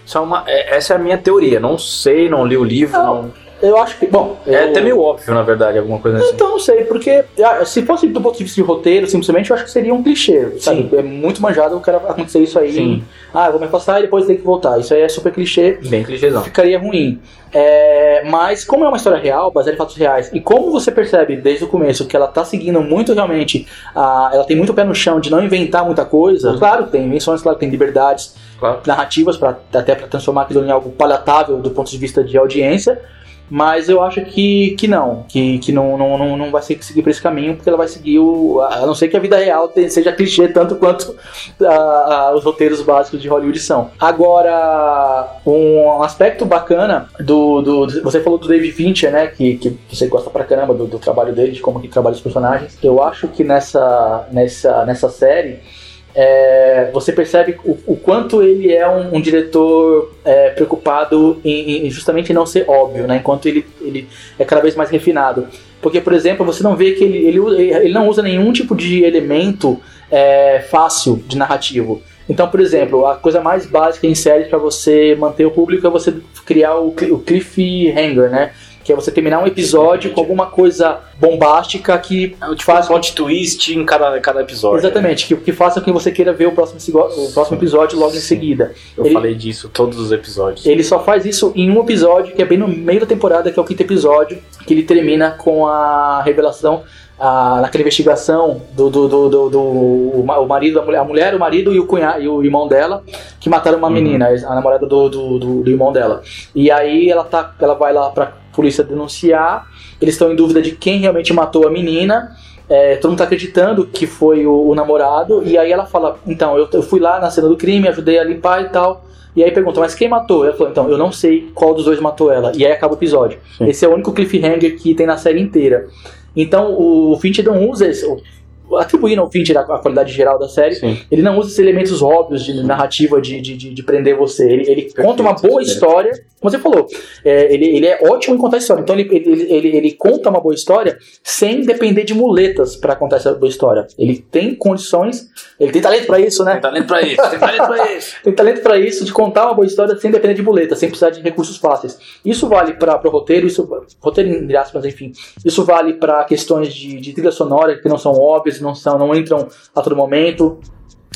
S1: Isso é uma, é- essa é a minha teoria. Não sei, não li o livro.
S2: Não,
S1: não-
S2: Eu acho que. Bom.
S1: É
S2: eu-
S1: até meio óbvio, na verdade, alguma coisa assim.
S2: Então, não sei, porque ah, se fosse do ponto de vista de roteiro, simplesmente eu acho que seria um clichê, sabe? É muito manjado o cara acontecer isso aí.
S1: Sim.
S2: Ah, eu vou me afastar e depois tem que voltar. Isso aí é super clichê,
S1: Bem clichêzão.
S2: ficaria ruim. É, mas como é uma história real, baseada em fatos reais, e como você percebe desde o começo que ela tá seguindo muito realmente, a, ela tem muito pé no chão de não inventar muita coisa,
S1: Uhum.
S2: claro que tem invenções, claro que tem liberdades
S1: Claro.
S2: narrativas para até para transformar aquilo em algo palatável do ponto de vista de audiência. Mas eu acho que, que não, que, que não, não, não, não vai seguir por esse caminho, porque ela vai seguir o. A não ser que a vida real seja clichê tanto quanto ah, ah, os roteiros básicos de Hollywood são. Agora, um aspecto bacana do. do você falou do David Fincher, né? Que, que você gosta pra caramba do, do trabalho dele, de como que trabalha os personagens. Eu acho que nessa, nessa, nessa série é, você percebe o, o quanto ele é um, um diretor é, preocupado em, em justamente não ser óbvio, né? Enquanto ele, ele é cada vez mais refinado. Porque, por exemplo, você não vê que ele, ele, ele não usa nenhum tipo de elemento é, fácil de narrativo. Então, por exemplo, a coisa mais básica em séries para você manter o público é você criar o, o cliffhanger, né? Que é você terminar um episódio com alguma coisa bombástica que
S1: É tipo um plot twist em cada, cada episódio.
S2: Exatamente, que, que faça com que você queira ver o próximo, o próximo episódio logo em seguida.
S1: Eu
S2: Ele-
S1: falei disso todos os episódios.
S2: Ele só faz isso em um episódio, que é bem no meio da temporada, que é o quinto episódio, que ele termina com a revelação, a, naquela investigação do, do, do, do- do- o marido, a mulher, a mulher, o marido e o cunhado e o irmão dela, que mataram uma
S1: Uhum.
S2: menina, a namorada do, do, do, do irmão dela. E aí ela, tá, ela vai lá pra polícia denunciar, eles estão em dúvida de quem realmente matou a menina. É, todo mundo tá acreditando que foi o, o namorado, e aí ela fala: Então, eu, eu fui lá na cena do crime, ajudei a limpar e tal. E aí pergunta, mas quem matou? Ela falou, então, eu não sei qual dos dois matou ela. E aí acaba o episódio.
S1: Sim.
S2: Esse é o único cliffhanger que tem na série inteira. Então o Fincher não usa esse, atribuindo ao Fincher a, a qualidade geral da série,
S1: Sim.
S2: ele não usa esses elementos óbvios de narrativa de, de, de, de prender você. Ele, ele conta uma boa
S1: perfeito.
S2: história, como você falou. É, ele, ele é ótimo em contar história. Então ele, ele, ele, ele conta uma boa história sem depender de muletas para contar essa boa história. Ele tem condições, ele tem talento para isso, né?
S1: Tem talento pra isso, tem talento pra isso.
S2: tem talento pra isso, de contar uma boa história sem depender de muletas, sem precisar de recursos fáceis. Isso vale para o roteiro, isso roteiro entre aspas, enfim. Isso vale para questões de, de trilha sonora que não são óbvias, não são, não entram a todo momento.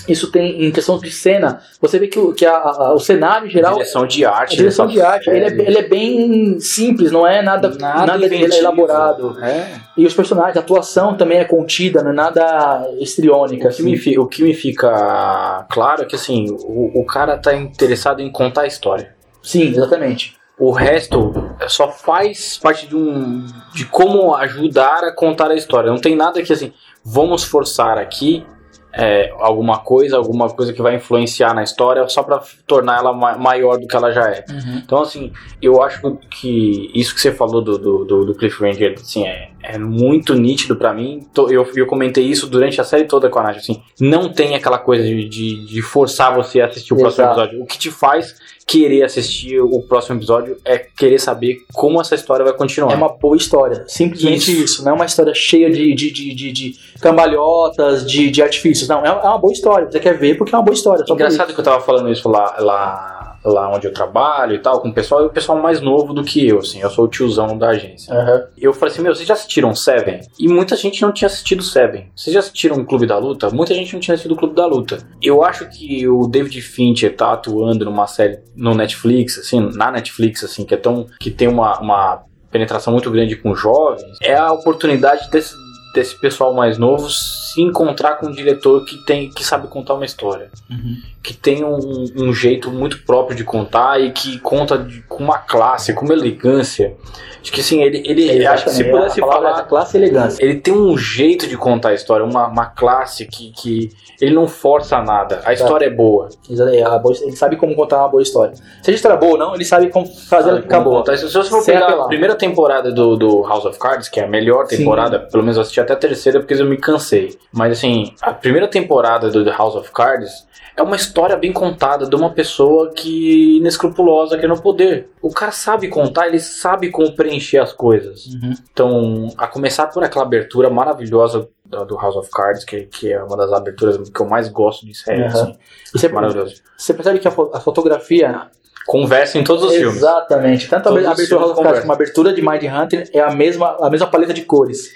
S2: Isso tem em questão de cena. Você vê que, o, que a, a, o cenário geral.
S1: Direção de arte.
S2: A direção de arte. Ele é, ele é, bem simples, não é nada, nada, nada elaborado. É. E os personagens, a atuação também é contida, não é nada estriônica.
S1: O que, assim. me, o que me fica claro é que assim, o, o cara tá interessado em contar a história.
S2: Sim, exatamente.
S1: O resto só faz parte de um de como ajudar a contar a história. Não tem nada que assim, vamos forçar aqui é, alguma coisa, alguma coisa que vai influenciar na história só para tornar ela ma maior do que ela já é. Uhum. Então, assim, eu acho que isso que você falou do, do, do, do Cliff Ranger, assim, é, é muito nítido para mim. Eu, eu comentei isso durante a série toda com a Nath, assim, não tem aquela coisa de, de, de forçar você a assistir o Exato. próximo episódio. O que te faz querer assistir o próximo episódio é querer saber como essa história vai continuar.
S2: É uma boa história. Simplesmente isso. isso. Não é uma história cheia de, de, de, de, de cambalhotas, de, de artifícios. Não, é, uma boa história. Você quer ver porque é uma boa história.
S1: Engraçado que eu tava falando isso lá, lá lá onde eu trabalho e tal, com o pessoal, e o pessoal mais novo do que eu, assim, eu sou o tiozão da agência. Uhum. Eu falei assim, meu, vocês já assistiram Seven? E muita gente não tinha assistido Seven. Vocês já assistiram o Clube da Luta? Muita gente não tinha assistido o Clube da Luta. Eu acho que o David Fincher tá atuando numa série no Netflix, assim, na Netflix, assim, que é tão, que tem uma, uma penetração muito grande com jovens, é a oportunidade desse, desse pessoal mais novo se encontrar com um diretor que tem que sabe contar uma história, uhum. que tem um, um, jeito muito próprio de contar e que conta de, com uma classe, com uma elegância. Acho que assim, ele, ele acho que se pudesse falar
S2: classe e elegância.
S1: Ele tem um jeito de contar a história, uma, uma classe que, que ele não força nada. A história é boa.
S2: Ele sabe como contar uma boa história. Seja a história boa ou não, ele sabe como fazer ela ficar boa.
S1: Se você for pegar a primeira temporada do, do House of Cards, que é a melhor temporada, Sim. pelo menos eu assisti até a terceira porque eu me cansei. Mas assim, a primeira temporada do House of Cards é uma história bem contada de uma pessoa que inescrupulosa que é no poder. O cara sabe contar, ele sabe como preencher as coisas. Uhum. Então, a começar por aquela abertura maravilhosa do House of Cards, que, que é uma das aberturas que eu mais gosto de série. Uhum. Assim.
S2: Você, maravilhoso. Você percebe que a, a fotografia
S1: conversa em todos os
S2: Exatamente.
S1: filmes.
S2: Exatamente. Tanto todos a abertura do House of Cards como a abertura de Mind Hunter é a mesma, a mesma paleta de cores.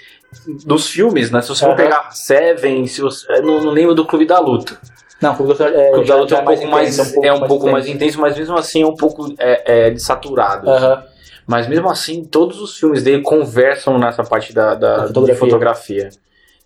S1: Dos filmes, né? Se você for pegar Seven, se você, não, não lembro do Clube da Luta.
S2: Não, o Clube da Luta é,
S1: Clube da Luta é, um, pouco mais, intenso, é um pouco, é mais, intenso, mas mesmo assim é um pouco é, é saturado. Uhum. Mas mesmo assim, todos os filmes dele conversam nessa parte da, da fotografia. fotografia.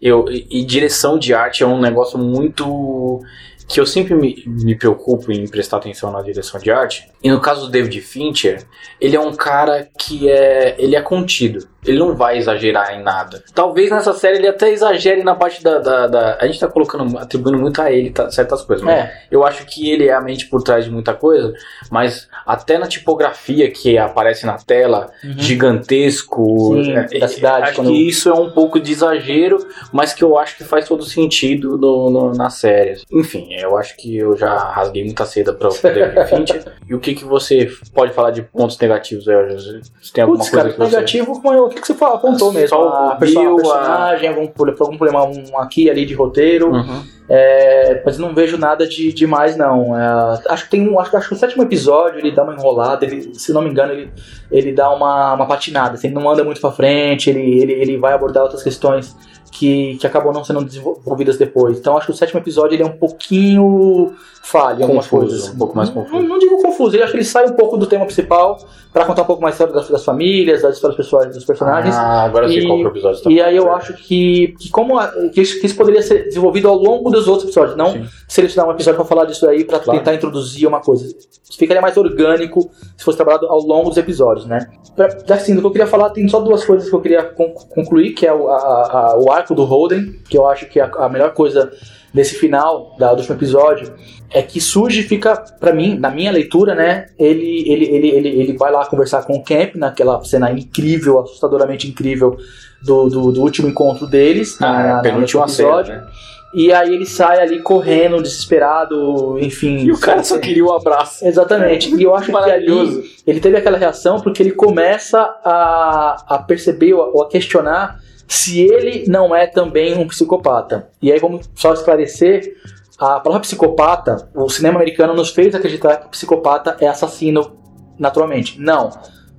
S1: Eu, e, e, direção de arte é um negócio muito que eu sempre me, me preocupo em prestar atenção na direção de arte. E no caso do David Fincher, ele é um cara que é ele é contido. Ele não vai exagerar em nada. Talvez nessa série ele até exagere na parte da. da, da a gente tá colocando, atribuindo muito a ele tá, certas coisas. É. Eu acho que ele é a mente por trás de muita coisa, mas até na tipografia que aparece na tela, uhum. gigantesco.
S2: Sim, é, da cidade.
S1: Acho quando... que isso é um pouco de exagero, mas que eu acho que faz todo sentido no, no, na série. Enfim, eu acho que eu já rasguei muita seda o David Fincher. e o que, que você pode falar de pontos negativos? Você tem alguma Puts, coisa
S2: cara, que você... negativo, eu que, que você apontou mesmo? Só a, personagem, a... algum, algum problema um aqui ali de roteiro. Uhum. É, mas não vejo nada de demais, não. É, acho que tem um. Acho, acho que o sétimo episódio ele dá uma enrolada, ele, se não me engano, ele, ele dá uma, uma patinada. Assim, ele não anda muito pra frente, ele, ele, ele vai abordar outras questões que, que acabam não sendo desenvolvidas depois. Então acho que o sétimo episódio ele é um pouquinho falha em algumas coisas.
S1: Um pouco mais
S2: confuso. Não, não, digo confuso, eu acho que ele sai um pouco do tema principal para contar um pouco mais das, das famílias, das histórias pessoais dos personagens.
S1: Ah, agora eu sei qual é episódio.
S2: Tá e aí eu acho que, que como a, que, isso, que, isso, poderia ser desenvolvido ao longo dos outros episódios, não Sim. selecionar um episódio para falar disso aí para claro. tentar introduzir uma coisa. Ficaria mais orgânico se fosse trabalhado ao longo dos episódios, né? Pra, assim, do que eu queria falar, tem só duas coisas que eu queria concluir, que é o, a, a, o arco do Holden, que eu acho que é a, a melhor coisa nesse final da, do último episódio é que surge fica para mim na minha leitura né ele, ele ele, ele ele vai lá conversar com o Camp naquela cena incrível assustadoramente incrível do, do, do último encontro deles
S1: ah, na, é, penúltimo episódio cena, né?
S2: E aí ele sai ali correndo, desesperado, enfim.
S1: E o cara só queria o um abraço.
S2: Exatamente. E eu acho que ali ele teve aquela reação porque ele começa a, a perceber ou a questionar se ele não é também um psicopata. E aí vamos só esclarecer, a palavra psicopata, o cinema americano nos fez acreditar que psicopata é assassino naturalmente. Não.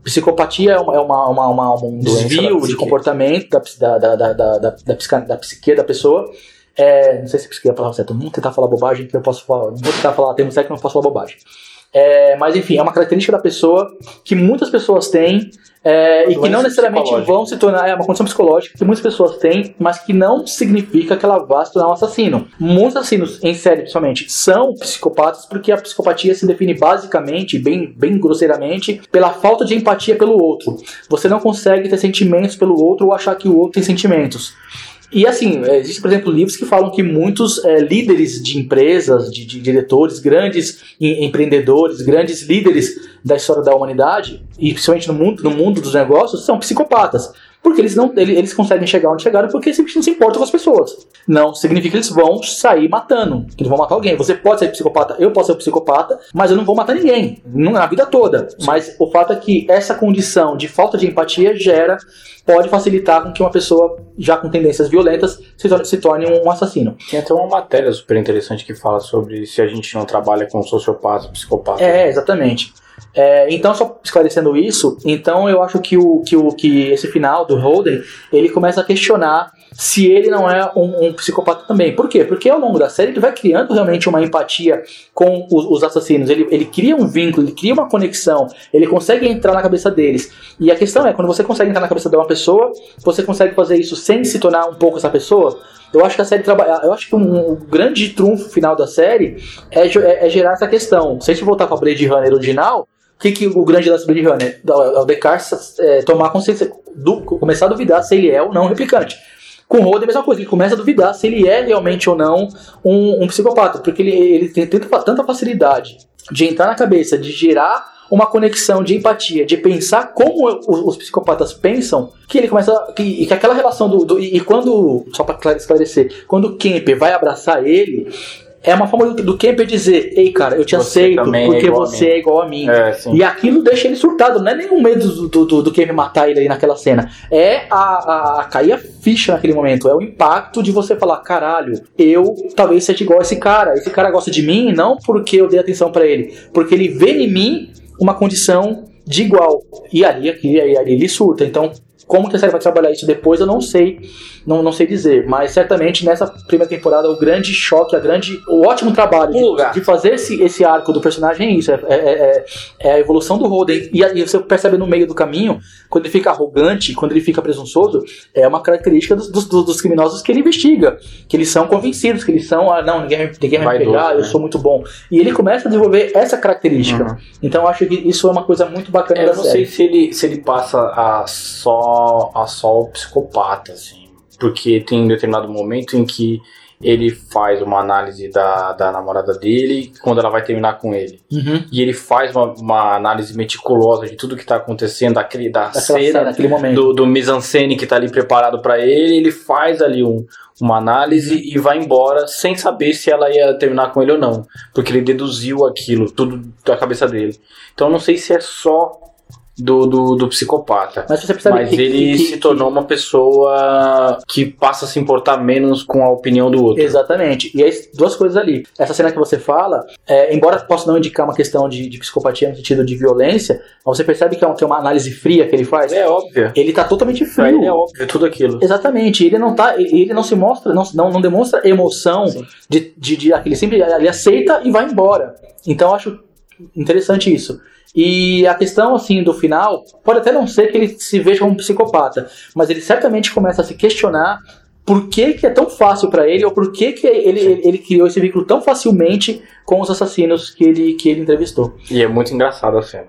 S2: psicopatia é, uma, é uma, uma, uma um desvio de comportamento da, da, da, da, da, da, da, da psique da pessoa. É, não sei se é a palavra certa, não vou tentar falar bobagem, que eu posso falar, não vou tentar falar termo certo, que não posso falar bobagem. É, mas enfim, é uma característica da pessoa que muitas pessoas têm é, e que não necessariamente vão se tornar. É uma condição psicológica que muitas pessoas têm, mas que não significa que ela vá se tornar um assassino. Muitos assassinos, em série principalmente, são psicopatas porque a psicopatia se define basicamente, bem, bem grosseiramente, pela falta de empatia pelo outro. Você não consegue ter sentimentos pelo outro ou achar que o outro tem sentimentos. E assim, é, existem, por exemplo, livros que falam que muitos é, líderes de empresas, de, de diretores, grandes empreendedores, grandes líderes da história da humanidade, e principalmente no mundo, no mundo dos negócios, são psicopatas. Porque eles não eles conseguem chegar onde chegaram porque simplesmente não se importam com as pessoas. Não significa que eles vão sair matando, que eles vão matar alguém. Você pode ser psicopata, eu posso ser psicopata, mas eu não vou matar ninguém, na vida toda. Mas o fato é que essa condição de falta de empatia gera, pode facilitar com que uma pessoa já com tendências violentas se torne, se torne um assassino.
S1: Tem até uma matéria super interessante que fala sobre se a gente não trabalha com sociopata, psicopata.
S2: É, exatamente. É, então, só esclarecendo isso, então eu acho que, o, que, o, que esse final do Holden, ele começa a questionar se ele não é um, um, psicopata também. Por quê? Porque ao longo da série ele vai criando realmente uma empatia com os, os, assassinos. Ele, ele cria um vínculo, ele cria uma conexão, ele consegue entrar na cabeça deles. E a questão é, quando você consegue entrar na cabeça de uma pessoa, você consegue fazer isso sem se tornar um pouco essa pessoa. Eu acho que a série trabalha. Eu acho que um, um grande trunfo final da série é, é, é, gerar essa questão. Se a gente voltar para Blade Runner original, o que, que o grande lance do Blade Runner? É o Descartes é, tomar consciência, começar a duvidar se ele é ou não um replicante. Com o Holden é a mesma coisa, ele começa a duvidar se ele é realmente ou não um, um psicopata, porque ele, ele tem tanta, tanta facilidade de entrar na cabeça, de gerar uma conexão de empatia, de pensar como os, os psicopatas pensam, que ele começa. Que, que aquela relação do. do e, e, quando. Só para esclarecer, quando o Kemper vai abraçar ele, é uma forma do, do Kemper dizer, ei cara, eu te você aceito porque é você é igual a mim. É, e aquilo deixa ele surtado, não é nenhum medo do, do, do, do Kemper matar ele aí naquela cena. É a, a, a cair a ficha naquele momento, é o impacto de você falar, caralho, eu talvez seja igual a esse cara. Esse cara gosta de mim não porque eu dei atenção para ele, porque ele vê em mim uma condição de igual. E ali, aqui, ali, ali ele surta. Então, como que a série vai trabalhar isso depois, eu não sei não, não sei dizer, mas certamente nessa primeira temporada o grande choque, a grande, o ótimo trabalho de, de, fazer esse, esse arco do personagem é isso, é, é, é, é a evolução do Holden. E, e, você percebe no meio do caminho, quando ele fica arrogante, quando ele fica presunçoso, é uma característica dos, dos, dos criminosos que ele investiga, que eles são convencidos, que eles são, ah, não, ninguém, ninguém vai me pegar, eu né? sou muito bom. E ele começa a desenvolver essa característica. Uhum. Então eu acho que isso é uma coisa muito bacana
S1: é,
S2: da
S1: série. Eu não sei se ele, se ele passa a só, a só o psicopata, assim porque tem um determinado momento em que ele faz uma análise da, da namorada dele quando ela vai terminar com ele.
S2: Uhum.
S1: E ele faz uma, uma, análise meticulosa de tudo que está acontecendo, daquele, da cena,
S2: cena
S1: do, do mise-en-scène que está ali preparado para ele. Ele faz ali um, uma análise uhum. e vai embora sem saber se ela ia terminar com ele ou não. Porque ele deduziu aquilo, tudo da cabeça dele. Então não sei se é só do, do, do psicopata.
S2: Mas você percebe
S1: Mas
S2: que,
S1: ele
S2: que,
S1: se tornou uma pessoa que passa a se importar menos com a opinião do outro.
S2: Exatamente. E aí, duas coisas ali. Essa cena que você fala, é, embora possa não indicar uma questão de, de, psicopatia no sentido de violência, você percebe que é, uma, uma análise fria que ele faz.
S1: É óbvio.
S2: Ele tá totalmente frio.
S1: Ele é óbvio tudo aquilo.
S2: Exatamente. Ele não tá. Ele não se mostra, não, não, não demonstra emoção de, de, de, Ele sempre ele aceita e vai embora. Então eu acho interessante isso. E a questão, assim, do final, pode até não ser que ele se veja como um psicopata, mas ele certamente começa a se questionar por que, que é tão fácil para ele, ou por que, que ele, ele, ele, criou esse vínculo tão facilmente com os assassinos que ele, que ele entrevistou.
S1: E é muito engraçado a cena.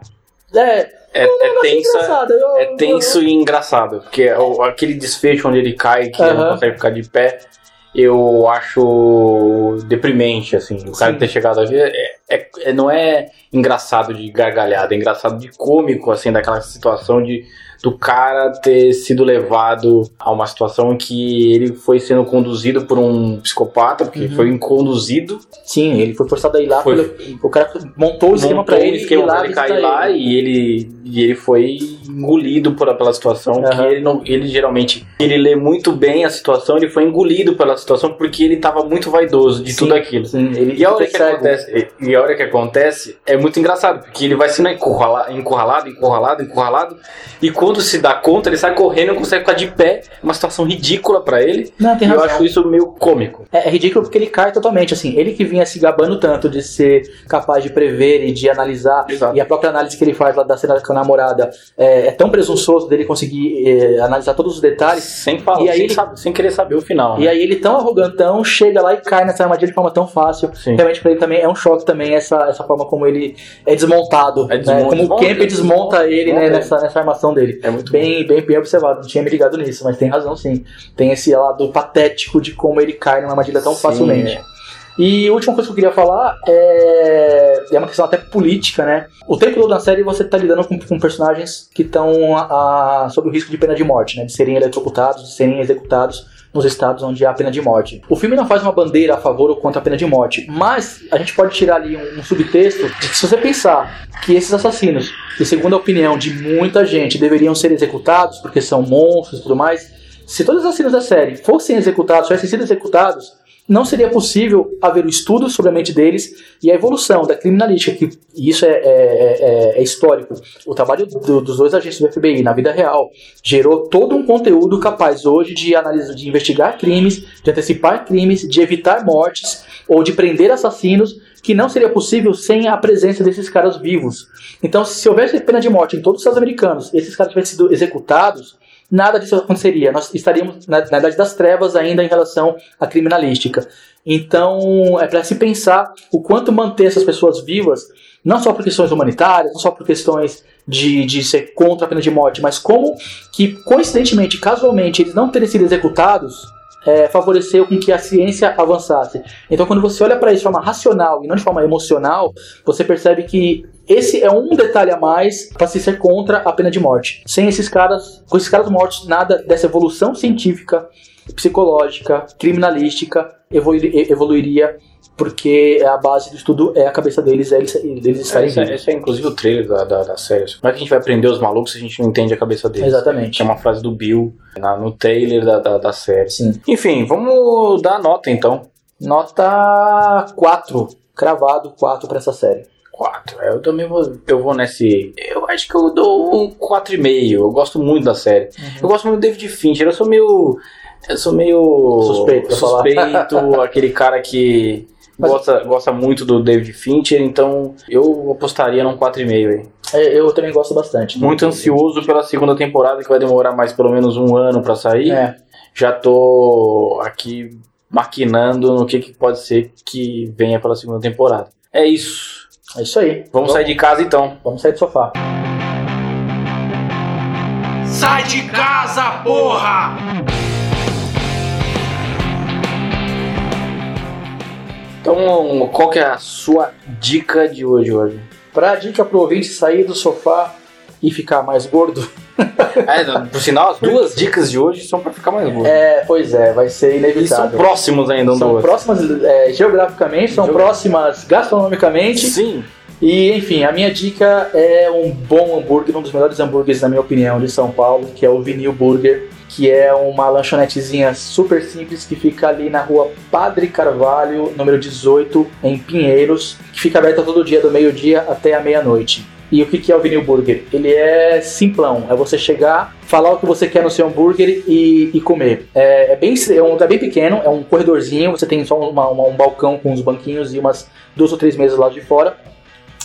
S2: É,
S1: é, é, tensa, eu, é tenso eu, e engraçado, porque é aquele desfecho onde ele cai que uh -huh. não consegue ficar de pé eu acho deprimente, assim. O cara ter chegado ali é, é, é, não é engraçado de gargalhada, é engraçado de cômico, assim, daquela situação de do cara ter sido levado a uma situação em que ele foi sendo conduzido por um psicopata, porque uhum. foi conduzido.
S2: Sim, ele foi forçado a ir lá. O cara montou o esquema para ele,
S1: esquema pra ele cair lá e ele e ele foi engolido por, pela situação,
S2: Aham.
S1: que ele, não, ele geralmente, ele lê muito bem a situação, ele foi engolido pela situação porque ele tava muito vaidoso de
S2: Sim,
S1: tudo aquilo.
S2: Sim, ele
S1: E a hora que
S2: cego.
S1: acontece, e a hora que acontece é muito engraçado, porque ele vai sendo encurrala- encurralado, encurralado, encurralado, e quando se dá conta, ele sai correndo e não consegue ficar de pé, uma situação ridícula pra ele.
S2: Não, tem
S1: E eu
S2: razão.
S1: acho isso meio cômico.
S2: É, é ridículo porque ele cai totalmente, assim. Ele que vinha se gabando tanto de ser capaz de prever e de analisar,
S1: Exato.
S2: e a própria análise que ele faz lá da cena com a namorada é, é tão presunçoso dele conseguir é, analisar todos os detalhes.
S1: Sem falar,
S2: E aí
S1: sem,
S2: ele-
S1: saber- sem querer saber o final.
S2: E
S1: né?
S2: aí ele tão arrogantão chega lá e cai nessa armadilha de forma tão fácil.
S1: Sim.
S2: Realmente pra ele também é um choque também essa, essa forma como ele é desmontado.
S1: É
S2: né?
S1: desmonta-
S2: Como o
S1: desmonta-
S2: Kemp desmonta ele né,
S1: desmonta
S2: nessa, nessa armação dele.
S1: É muito
S2: Bem, bem, bem observado, não tinha me ligado nisso, mas tem razão sim. Tem esse lado patético de como ele cai numa armadilha tão
S1: Sim,
S2: facilmente.
S1: é.
S2: E a última coisa que eu queria falar é, é uma questão até política, né? O tempo todo na série você tá lidando com, com personagens que estão sob o risco de pena de morte, né? De serem eletrocutados, de serem executados nos estados onde há pena de morte. O filme não faz uma bandeira a favor ou contra a pena de morte, mas a gente pode tirar ali um, um subtexto de que se você pensar que esses assassinos, que segundo a opinião de muita gente, deveriam ser executados porque são monstros e tudo mais, se todos os assassinos da série fossem executados, tivessem sido executados, não seria possível haver o estudo sobre a mente deles e a evolução da criminalística, que isso é, é- é- é histórico. O trabalho do- dos dois agentes do FBI na vida real gerou todo um conteúdo capaz hoje de analisar, de investigar crimes, de antecipar crimes, de evitar mortes ou de prender assassinos, que não seria possível sem a presença desses caras vivos. Então, se houvesse pena de morte em todos os Estados americanos esses caras tivessem sido executados, nada disso aconteceria. Nós estaríamos na, na idade das trevas ainda em relação à criminalística. Então, é para se pensar o quanto manter essas pessoas vivas, não só por questões humanitárias, não só por questões de, de ser contra a pena de morte, mas como que, coincidentemente, casualmente, eles não terem sido executados é, favoreceu com que a ciência avançasse. Então, quando você olha para isso de forma racional e não de forma emocional, você percebe que esse é um detalhe a mais para se ser contra a pena de morte. Sem esses caras, com esses caras mortos, nada dessa evolução científica, psicológica, criminalística evolu- evoluiria, porque a base do estudo é a cabeça deles, é eles, eles estarem
S1: Esse é,
S2: vivos.
S1: esse é inclusive o trailer da, da, da série. Como é que a gente vai prender os malucos se a gente não entende a cabeça deles?
S2: Exatamente.
S1: É uma frase do Bill na- no trailer da, da, da série.
S2: Sim.
S1: Enfim, vamos dar nota então.
S2: Nota 4. Cravado 4 para essa série.
S1: 4. Eu também vou. Eu vou nesse. Eu acho que eu dou um 4,5. Eu gosto muito da série. Eu gosto muito do David Fincher. Eu sou meio. Eu sou meio.
S2: Suspeito.
S1: Suspeito, aquele cara que.
S2: Mas-
S1: Gosta, gosta muito do David Fincher, então eu apostaria num 4,5 aí.
S2: É, Eu também gosto bastante.
S1: Muito ansioso pela segunda temporada, que vai demorar mais pelo menos um ano pra sair.
S2: É.
S1: Já tô aqui maquinando no que, que pode ser que venha pela segunda temporada. É isso.
S2: É isso aí.
S1: Vamos sair de casa então.
S2: Vamos sair do sofá.
S3: Sai de casa, porra!
S1: Então, qual que é a sua dica de hoje, hoje?
S2: Pra dica pro ouvinte sair do sofá e ficar mais gordo,
S1: É, por sinal, as duas dicas de hoje são pra ficar mais gordo.
S2: é, pois é, vai ser
S1: e são
S2: inevitável.
S1: próximos ainda um do
S2: São
S1: outro.
S2: próximas é, geograficamente, são
S1: Geo-
S2: próximas gastronomicamente.
S1: Sim.
S2: E, enfim, a minha dica é um bom hambúrguer, um dos melhores hambúrgueres, na minha opinião, de São Paulo, que é o Vinil Burger, que é uma lanchonetezinha super simples que fica ali na rua Padre Carvalho, número 18, em Pinheiros, que fica aberta todo dia, do meio-dia até a meia-noite. E o que é o Vinil Burger? Ele é simplão, é você chegar, falar o que você quer no seu hambúrguer e, e comer. É, é bem, é um lugar bem pequeno, é um corredorzinho, você tem só uma- uma- um balcão com uns banquinhos e umas duas ou três mesas lá de fora.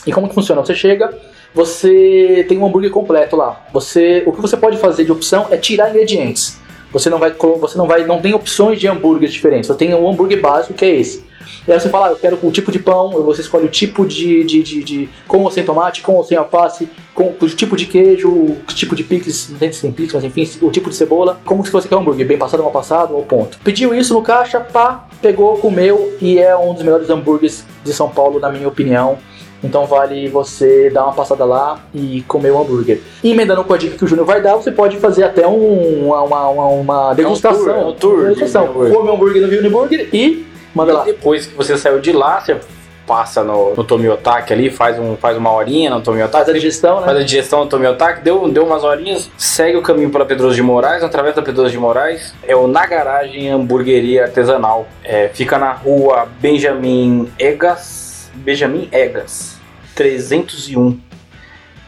S2: E como que funciona? Você chega, você tem um hambúrguer completo lá. Você, o que você pode fazer de opção é tirar ingredientes. Você não vai, você não vai, não tem opções de hambúrgueres diferentes. Você tem um hambúrguer básico que é esse. E aí você fala, ah, eu quero o tipo de pão, você escolhe o tipo de, de, de, de com ou sem tomate, com ou sem alface, com o tipo de queijo, o tipo de picles, não sei se tem picles, mas enfim, o tipo de cebola. Como que você quer o hambúrguer? Bem passado, mal passado, ou ponto. Pediu isso no caixa, pá, pegou, comeu e é um dos melhores hambúrgueres de São Paulo, na minha opinião. Então vale você dar uma passada lá e comer o hambúrguer. E emendando com a dica que o Júnior vai dar, você pode fazer até um- uma, uma, uma, uma degustação.
S1: tour, é um tour
S2: Uma degustação.
S1: de hambúrguer.
S2: Come hambúrguer no Vini Burger e manda lá.
S1: E depois que você saiu de lá, você passa no, no Tomiotaki ali, faz, um, faz uma horinha no Tomiotaki.
S2: Faz a digestão, né?
S1: Faz a digestão no Tomiotaki, deu, deu umas horinhas, segue o caminho pela Pedroso de Moraes, através da Pedroso de Moraes, é o Na Garagem Hamburgueria Artesanal. É, fica na rua Benjamin Egas, Benjamin Egas, 301.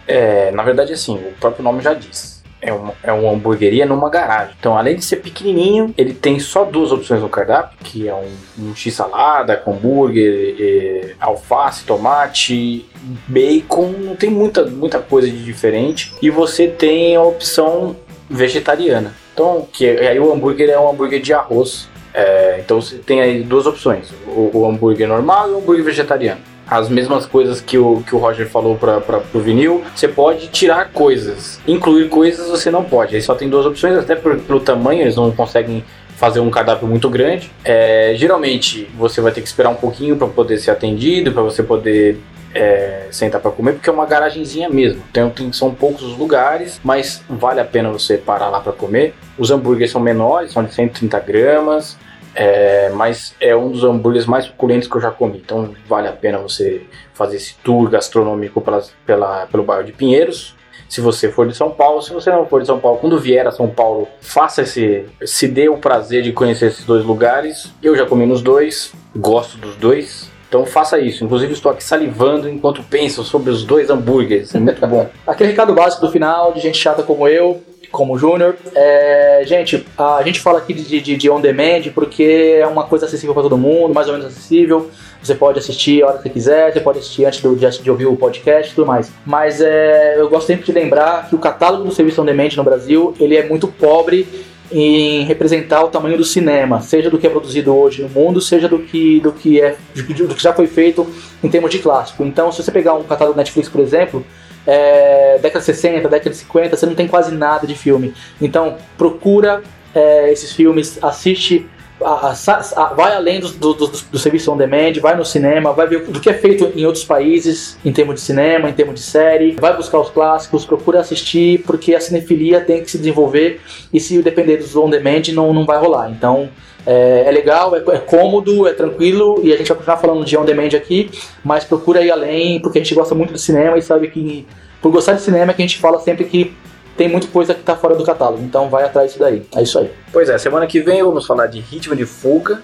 S1: É, na verdade, assim, o próprio nome já diz. É uma, é uma hamburgueria numa garagem. Então, além de ser pequenininho, ele tem só duas opções no cardápio, que é um, um x-salada com hambúrguer, é, alface, tomate, bacon. Não tem muita, muita coisa de diferente. E você tem a opção vegetariana. Então, que aí o hambúrguer é um hambúrguer de arroz. É, então você tem aí duas opções: o, o hambúrguer normal e o hambúrguer vegetariano as mesmas coisas que o, que o Roger falou para o vinil, você pode tirar coisas. Incluir coisas você não pode. Aí só tem duas opções, até por, pelo tamanho, eles não conseguem fazer um cardápio muito grande. É, geralmente você vai ter que esperar um pouquinho para poder ser atendido, para você poder é, sentar para comer, porque é uma garagenzinha mesmo. Então tem, são poucos os lugares, mas vale a pena você parar lá para comer. Os hambúrgueres são menores, são de 130 gramas. É, mas é um dos hambúrgueres mais suculentos que eu já comi. Então vale a pena você fazer esse tour gastronômico pela, pela, pelo bairro de Pinheiros. Se você for de São Paulo, se você não for de São Paulo, quando vier a São Paulo, faça esse. Se dê o prazer de conhecer esses dois lugares. Eu já comi nos dois, gosto dos dois. Então faça isso. Inclusive estou aqui salivando enquanto penso sobre os dois hambúrgueres. É muito bom.
S2: Aquele recado básico do final, de gente chata como eu, como Júnior. É, gente, a gente fala aqui de, de, de on demand porque é uma coisa acessível para todo mundo, mais ou menos acessível. Você pode assistir a hora que você quiser, você pode assistir antes do, de, de, ouvir o podcast e tudo mais. Mas é, eu gosto sempre de lembrar que o catálogo do serviço on demand no Brasil ele é muito pobre em representar o tamanho do cinema, seja do que é produzido hoje no mundo, seja do que, do que, é, do que já foi feito em termos de clássico. Então, se você pegar um catálogo Netflix, por exemplo, é, década de 60, década de 50, você não tem quase nada de filme. Então, procura é, esses filmes, assiste a, a, a, vai além do, do, do, do, serviço on demand, vai no cinema, vai ver do que é feito em outros países em termos de cinema, em termos de série, vai buscar os clássicos, procura assistir, porque a cinefilia tem que se desenvolver e se depender dos on demand não, não vai rolar. Então é, é legal, é, é, cômodo, é tranquilo e a gente vai continuar falando de on demand aqui, mas procura ir além, porque a gente gosta muito de cinema e sabe que por gostar de cinema é que a gente fala sempre que tem muita coisa que está fora do catálogo, então vai atrás disso daí. É isso aí.
S1: Pois é, semana que vem vamos falar de ritmo de fuga.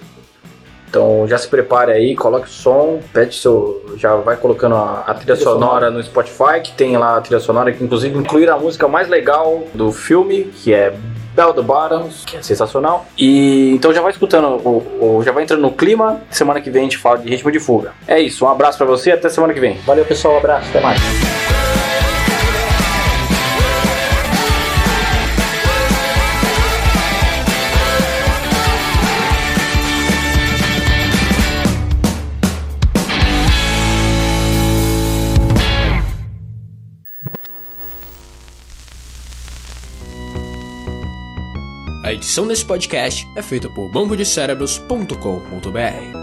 S1: Então já se prepare aí, coloque o som, pede seu. Já vai colocando a, a trilha, trilha sonora, sonora no Spotify, que tem lá a trilha sonora, que inclusive incluir a música mais legal do filme, que é Bell the Bottoms, que é sensacional. E então já vai escutando, já vai entrando no clima. Semana que vem a gente fala de ritmo de fuga. É isso, um abraço para você, até semana que vem.
S2: Valeu pessoal, um abraço, até mais.
S4: Edição desse podcast é feita por bambodecerebros.com.br.